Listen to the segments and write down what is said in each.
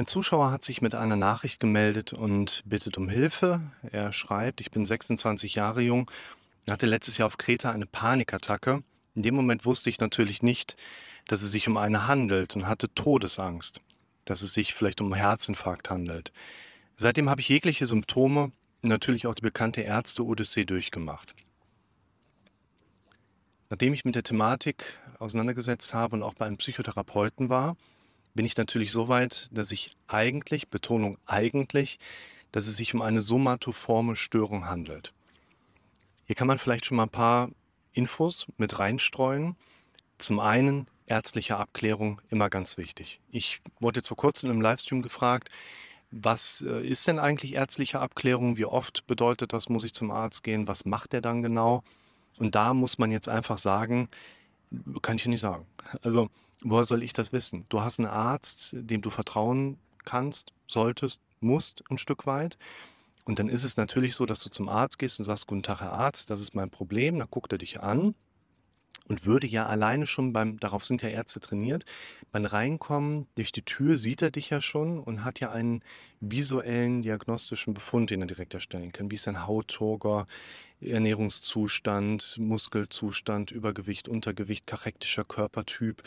Ein Zuschauer hat sich mit einer Nachricht gemeldet und bittet um Hilfe. Er schreibt, ich bin 26 Jahre jung, hatte letztes Jahr auf Kreta eine Panikattacke. In dem Moment wusste ich natürlich nicht, dass es sich um eine handelt und hatte Todesangst, dass es sich vielleicht um einen Herzinfarkt handelt. Seitdem habe ich jegliche Symptome, natürlich auch die bekannte Ärzte-Odyssee durchgemacht. Nachdem ich mit der Thematik auseinandergesetzt habe und auch bei einem Psychotherapeuten war, bin ich natürlich so weit, dass ich eigentlich, Betonung eigentlich, dass es sich um eine somatoforme Störung handelt. Hier kann man vielleicht schon mal ein paar Infos mit reinstreuen. Zum einen ärztliche Abklärung immer ganz wichtig. Ich wurde jetzt vor kurzem im Livestream gefragt, was äh, ist denn eigentlich ärztliche Abklärung? Wie oft bedeutet das, muss ich zum Arzt gehen? Was macht der dann genau? Und da muss man jetzt einfach sagen, kann ich nicht sagen. Also Woher soll ich das wissen? Du hast einen Arzt, dem du vertrauen kannst, solltest, musst ein Stück weit. Und dann ist es natürlich so, dass du zum Arzt gehst und sagst, guten Tag, Herr Arzt, das ist mein Problem. Dann guckt er dich an und würde ja alleine schon beim, darauf sind ja Ärzte trainiert, beim Reinkommen durch die Tür sieht er dich ja schon und hat ja einen visuellen diagnostischen Befund, den er direkt erstellen kann. Wie ist dein Hautturger, Ernährungszustand, Muskelzustand, Übergewicht, Untergewicht, kachektischer Körpertyp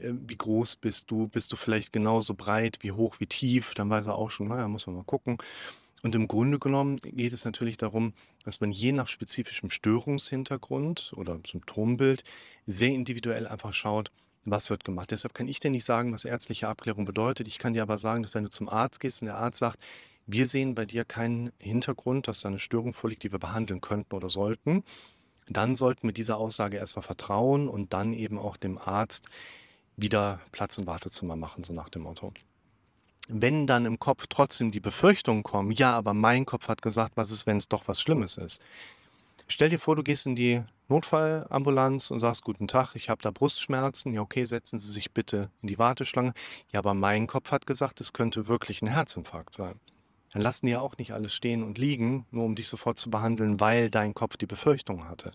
äh, wie groß bist du? Bist du vielleicht genauso breit, wie hoch, wie tief? Dann weiß er auch schon, naja, muss man mal gucken. Und im Grunde genommen geht es natürlich darum, dass man je nach spezifischem Störungshintergrund oder Symptombild sehr individuell einfach schaut, was wird gemacht. Deshalb kann ich dir nicht sagen, was ärztliche Abklärung bedeutet. Ich kann dir aber sagen, dass wenn du zum Arzt gehst und der Arzt sagt, wir sehen bei dir keinen Hintergrund, dass da eine Störung vorliegt, die wir behandeln könnten oder sollten, dann sollten wir dieser Aussage erstmal vertrauen und dann eben auch dem Arzt wieder Platz im Wartezimmer machen, so nach dem Motto. Wenn dann im Kopf trotzdem die Befürchtungen kommen, ja, aber mein Kopf hat gesagt, was ist, wenn es doch was Schlimmes ist. Stell dir vor, du gehst in die Notfallambulanz und sagst, guten Tag, ich habe da Brustschmerzen. Ja, okay, setzen Sie sich bitte in die Warteschlange. Ja, aber mein Kopf hat gesagt, es könnte wirklich ein Herzinfarkt sein. Dann lassen die ja auch nicht alles stehen und liegen, nur um dich sofort zu behandeln, weil dein Kopf die Befürchtung hatte.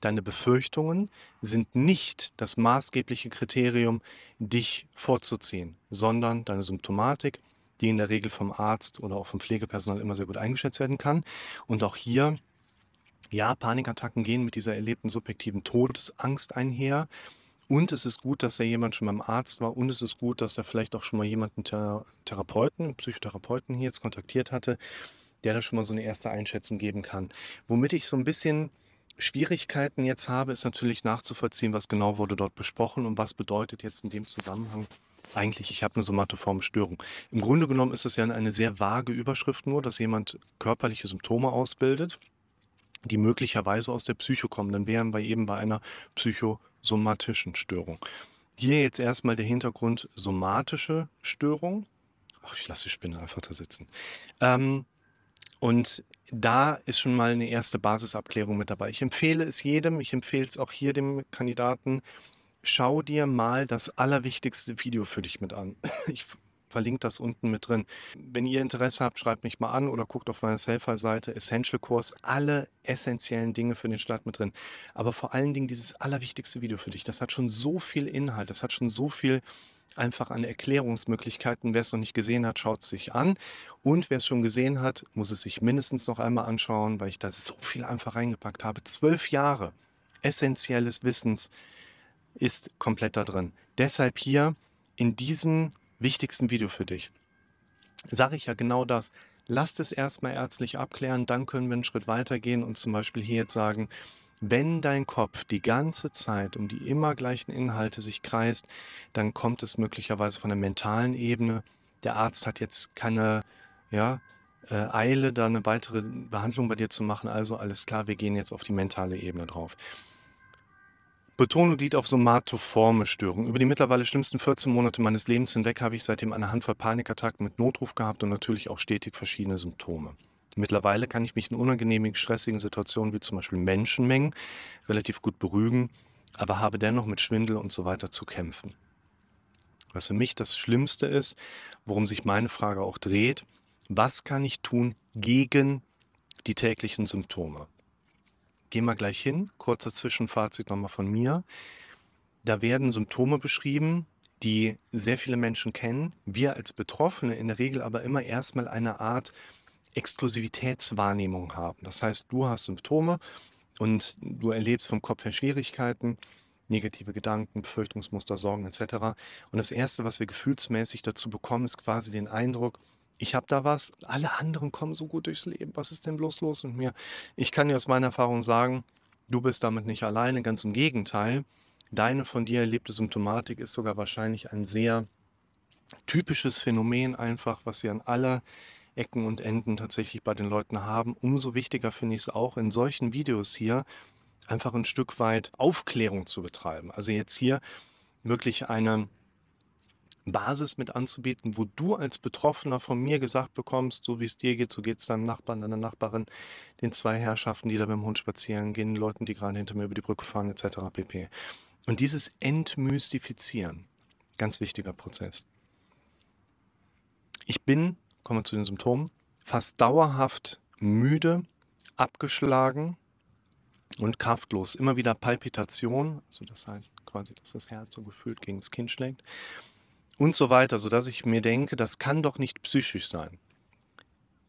Deine Befürchtungen sind nicht das maßgebliche Kriterium, dich vorzuziehen, sondern deine Symptomatik, die in der Regel vom Arzt oder auch vom Pflegepersonal immer sehr gut eingeschätzt werden kann. Und auch hier, ja, Panikattacken gehen mit dieser erlebten subjektiven Todesangst einher. Und es ist gut, dass er jemand schon beim Arzt war und es ist gut, dass er vielleicht auch schon mal jemanden Therapeuten, Psychotherapeuten hier jetzt kontaktiert hatte, der da schon mal so eine erste Einschätzung geben kann. Womit ich so ein bisschen Schwierigkeiten jetzt habe, ist natürlich nachzuvollziehen, was genau wurde dort besprochen und was bedeutet jetzt in dem Zusammenhang eigentlich, ich habe eine somatoforme Störung. Im Grunde genommen ist es ja eine sehr vage Überschrift nur, dass jemand körperliche Symptome ausbildet, die möglicherweise aus der Psycho kommen. Dann wären wir eben bei einer psychosomatischen Störung. Hier jetzt erstmal der Hintergrund somatische Störung. Ach, ich lasse die Spinne einfach da sitzen. Ähm, und da ist schon mal eine erste Basisabklärung mit dabei. Ich empfehle es jedem, ich empfehle es auch hier dem Kandidaten, schau dir mal das allerwichtigste Video für dich mit an. Ich verlinke das unten mit drin. Wenn ihr Interesse habt, schreibt mich mal an oder guckt auf meiner Selfie-Seite, Essential Course, alle essentiellen Dinge für den Start mit drin. Aber vor allen Dingen dieses allerwichtigste Video für dich, das hat schon so viel Inhalt, das hat schon so viel einfach an Erklärungsmöglichkeiten. Wer es noch nicht gesehen hat, schaut es sich an. Und wer es schon gesehen hat, muss es sich mindestens noch einmal anschauen, weil ich da so viel einfach reingepackt habe. Zwölf Jahre essentielles Wissens ist komplett da drin. Deshalb hier in diesem wichtigsten Video für dich sage ich ja genau das. Lasst es erstmal ärztlich abklären, dann können wir einen Schritt weitergehen und zum Beispiel hier jetzt sagen, wenn dein Kopf die ganze Zeit um die immer gleichen Inhalte sich kreist, dann kommt es möglicherweise von der mentalen Ebene. Der Arzt hat jetzt keine ja, äh, Eile, da eine weitere Behandlung bei dir zu machen. Also alles klar, wir gehen jetzt auf die mentale Ebene drauf. Betonung liegt auf somatoforme Störungen. Über die mittlerweile schlimmsten 14 Monate meines Lebens hinweg habe ich seitdem eine Handvoll Panikattacken mit Notruf gehabt und natürlich auch stetig verschiedene Symptome. Mittlerweile kann ich mich in unangenehmen, stressigen Situationen wie zum Beispiel Menschenmengen relativ gut beruhigen, aber habe dennoch mit Schwindel und so weiter zu kämpfen. Was für mich das Schlimmste ist, worum sich meine Frage auch dreht, was kann ich tun gegen die täglichen Symptome? Gehen wir gleich hin, kurzer Zwischenfazit nochmal von mir. Da werden Symptome beschrieben, die sehr viele Menschen kennen, wir als Betroffene in der Regel aber immer erstmal eine Art Exklusivitätswahrnehmung haben. Das heißt, du hast Symptome und du erlebst vom Kopf her Schwierigkeiten, negative Gedanken, Befürchtungsmuster, Sorgen etc. Und das Erste, was wir gefühlsmäßig dazu bekommen, ist quasi den Eindruck, ich habe da was, alle anderen kommen so gut durchs Leben, was ist denn bloß los mit mir? Ich kann dir aus meiner Erfahrung sagen, du bist damit nicht alleine, ganz im Gegenteil. Deine von dir erlebte Symptomatik ist sogar wahrscheinlich ein sehr typisches Phänomen einfach, was wir an aller Ecken und Enden tatsächlich bei den Leuten haben. Umso wichtiger finde ich es auch in solchen Videos hier einfach ein Stück weit Aufklärung zu betreiben. Also jetzt hier wirklich eine Basis mit anzubieten, wo du als Betroffener von mir gesagt bekommst, so wie es dir geht, so geht es deinem Nachbarn, deiner Nachbarin, den zwei Herrschaften, die da mit dem Hund spazieren gehen, den Leuten, die gerade hinter mir über die Brücke fahren, etc. pp. Und dieses Entmystifizieren, ganz wichtiger Prozess. Ich bin, kommen wir zu den Symptomen, fast dauerhaft müde, abgeschlagen und kraftlos. Immer wieder Palpitation, also das heißt quasi, dass das Herz so gefühlt gegen das Kinn schlägt und so weiter, sodass ich mir denke, das kann doch nicht psychisch sein.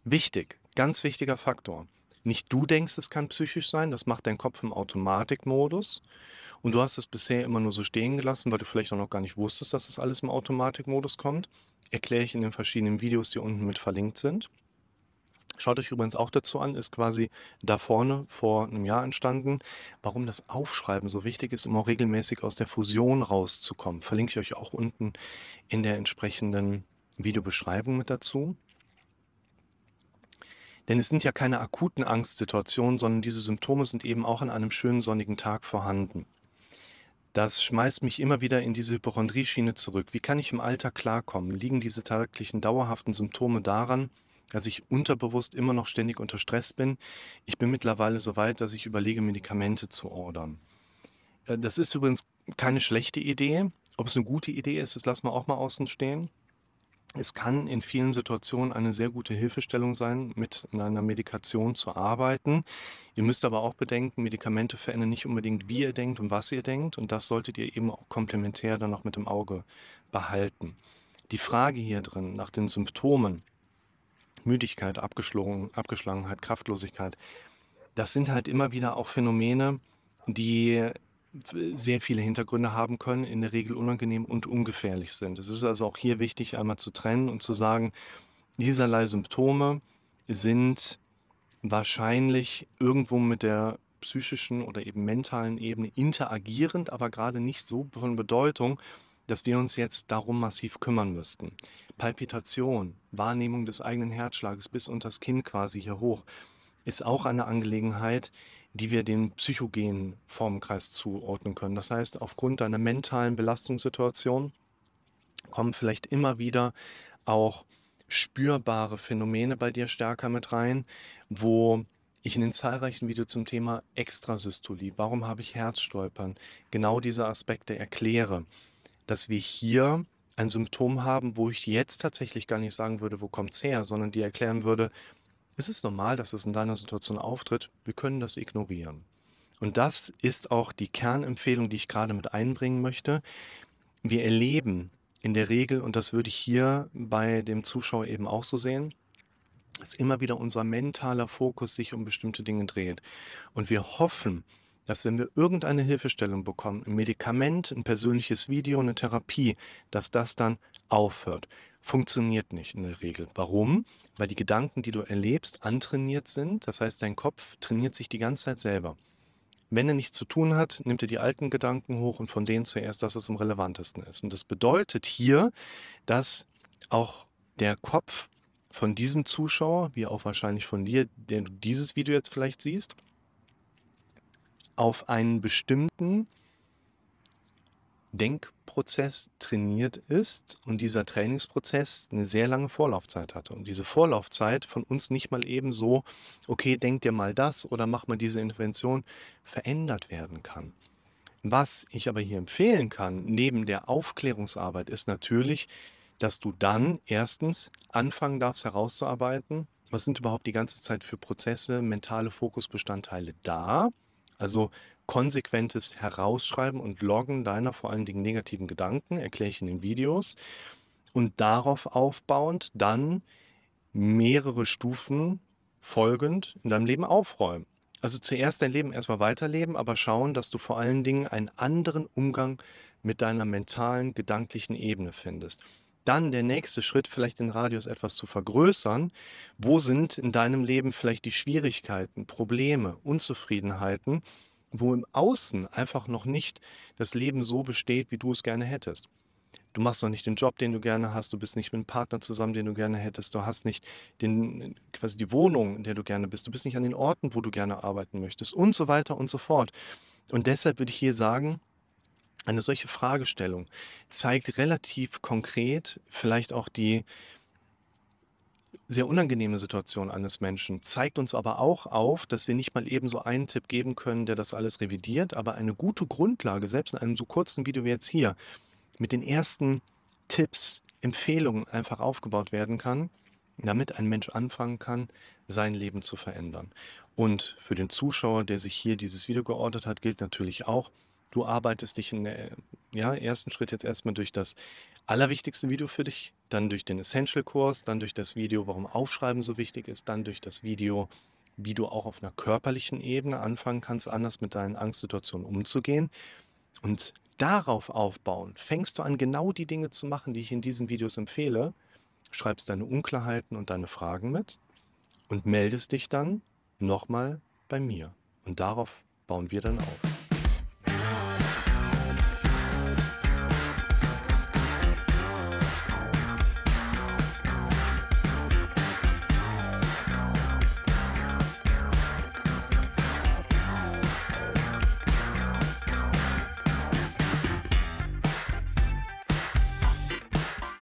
Wichtig, ganz wichtiger Faktor. Nicht du denkst, es kann psychisch sein, das macht dein Kopf im Automatikmodus. Und du hast es bisher immer nur so stehen gelassen, weil du vielleicht auch noch gar nicht wusstest, dass das alles im Automatikmodus kommt. Erkläre ich in den verschiedenen Videos, die unten mit verlinkt sind. Schaut euch übrigens auch dazu an, ist quasi da vorne vor einem Jahr entstanden. Warum das Aufschreiben so wichtig ist, um auch regelmäßig aus der Fusion rauszukommen, verlinke ich euch auch unten in der entsprechenden Videobeschreibung mit dazu. Denn es sind ja keine akuten Angstsituationen, sondern diese Symptome sind eben auch an einem schönen sonnigen Tag vorhanden. Das schmeißt mich immer wieder in diese Hypochondrie-Schiene zurück. Wie kann ich im Alter klarkommen? Liegen diese täglichen dauerhaften Symptome daran, dass ich unterbewusst immer noch ständig unter Stress bin. Ich bin mittlerweile so weit, dass ich überlege, Medikamente zu ordern. Äh, das ist übrigens keine schlechte Idee. Ob es eine gute Idee ist, das lassen wir auch mal außen stehen. Es kann in vielen Situationen eine sehr gute Hilfestellung sein, mit einer Medikation zu arbeiten. Ihr müsst aber auch bedenken, Medikamente verändern nicht unbedingt, wie ihr denkt und was ihr denkt. Und das solltet ihr eben auch komplementär dann noch mit dem Auge behalten. Die Frage hier drin nach den Symptomen Müdigkeit, Abgeschlagenheit, Kraftlosigkeit. Das sind halt immer wieder auch Phänomene, die sehr viele Hintergründe haben können, in der Regel unangenehm und ungefährlich sind. Es ist also auch hier wichtig, einmal zu trennen und zu sagen, dieserlei Symptome sind wahrscheinlich irgendwo mit der psychischen oder eben mentalen Ebene interagierend, aber gerade nicht so von Bedeutung, dass wir uns jetzt darum massiv kümmern müssten. Palpitation, Wahrnehmung des eigenen Herzschlages bis unter das Kinn quasi hier hoch, ist auch eine Angelegenheit, die wir dem psychogenen Formenkreis zuordnen können. Das heißt, aufgrund deiner mentalen Belastungssituation kommen vielleicht immer wieder auch spürbare Phänomene bei dir stärker mit rein, wo ich in den zahlreichen Videos zum Thema Extrasystolie, warum habe ich Herzstolpern, genau diese Aspekte erkläre dass wir hier ein Symptom haben, wo ich jetzt tatsächlich gar nicht sagen würde, wo kommt es her, sondern die erklären würde, es ist normal, dass es in deiner Situation auftritt, wir können das ignorieren. Und das ist auch die Kernempfehlung, die ich gerade mit einbringen möchte. Wir erleben in der Regel, und das würde ich hier bei dem Zuschauer eben auch so sehen, dass immer wieder unser mentaler Fokus sich um bestimmte Dinge dreht. Und wir hoffen, dass wenn wir irgendeine Hilfestellung bekommen, ein Medikament, ein persönliches Video, eine Therapie, dass das dann aufhört. Funktioniert nicht in der Regel. Warum? Weil die Gedanken, die du erlebst, antrainiert sind. Das heißt, dein Kopf trainiert sich die ganze Zeit selber. Wenn er nichts zu tun hat, nimmt er die alten Gedanken hoch und von denen zuerst, dass es am relevantesten ist. Und das bedeutet hier, dass auch der Kopf von diesem Zuschauer, wie auch wahrscheinlich von dir, der du dieses Video jetzt vielleicht siehst, auf einen bestimmten Denkprozess trainiert ist und dieser Trainingsprozess eine sehr lange Vorlaufzeit hatte. Und diese Vorlaufzeit von uns nicht mal eben so, okay, denk dir mal das oder mach mal diese Intervention, verändert werden kann. Was ich aber hier empfehlen kann, neben der Aufklärungsarbeit, ist natürlich, dass du dann erstens anfangen darfst herauszuarbeiten, was sind überhaupt die ganze Zeit für Prozesse, mentale Fokusbestandteile da, also konsequentes Herausschreiben und Loggen deiner vor allen Dingen negativen Gedanken, erkläre ich in den Videos. Und darauf aufbauend dann mehrere Stufen folgend in deinem Leben aufräumen. Also zuerst dein Leben erstmal weiterleben, aber schauen, dass du vor allen Dingen einen anderen Umgang mit deiner mentalen, gedanklichen Ebene findest. Dann der nächste Schritt, vielleicht den Radius etwas zu vergrößern. Wo sind in deinem Leben vielleicht die Schwierigkeiten, Probleme, Unzufriedenheiten, wo im Außen einfach noch nicht das Leben so besteht, wie du es gerne hättest? Du machst noch nicht den Job, den du gerne hast, du bist nicht mit einem Partner zusammen, den du gerne hättest, du hast nicht den, quasi die Wohnung, in der du gerne bist, du bist nicht an den Orten, wo du gerne arbeiten möchtest und so weiter und so fort. Und deshalb würde ich hier sagen, eine solche Fragestellung zeigt relativ konkret vielleicht auch die sehr unangenehme Situation eines Menschen, zeigt uns aber auch auf, dass wir nicht mal eben so einen Tipp geben können, der das alles revidiert, aber eine gute Grundlage, selbst in einem so kurzen Video wie jetzt hier, mit den ersten Tipps, Empfehlungen einfach aufgebaut werden kann, damit ein Mensch anfangen kann, sein Leben zu verändern. Und für den Zuschauer, der sich hier dieses Video geordert hat, gilt natürlich auch, du arbeitest dich in der ja, ersten Schritt jetzt erstmal durch das allerwichtigste Video für dich, dann durch den Essential-Kurs, dann durch das Video, warum Aufschreiben so wichtig ist, dann durch das Video, wie du auch auf einer körperlichen Ebene anfangen kannst, anders mit deinen Angstsituationen umzugehen. Und darauf aufbauen, fängst du an, genau die Dinge zu machen, die ich in diesen Videos empfehle, schreibst deine Unklarheiten und deine Fragen mit und meldest dich dann nochmal bei mir. Und darauf bauen wir dann auf.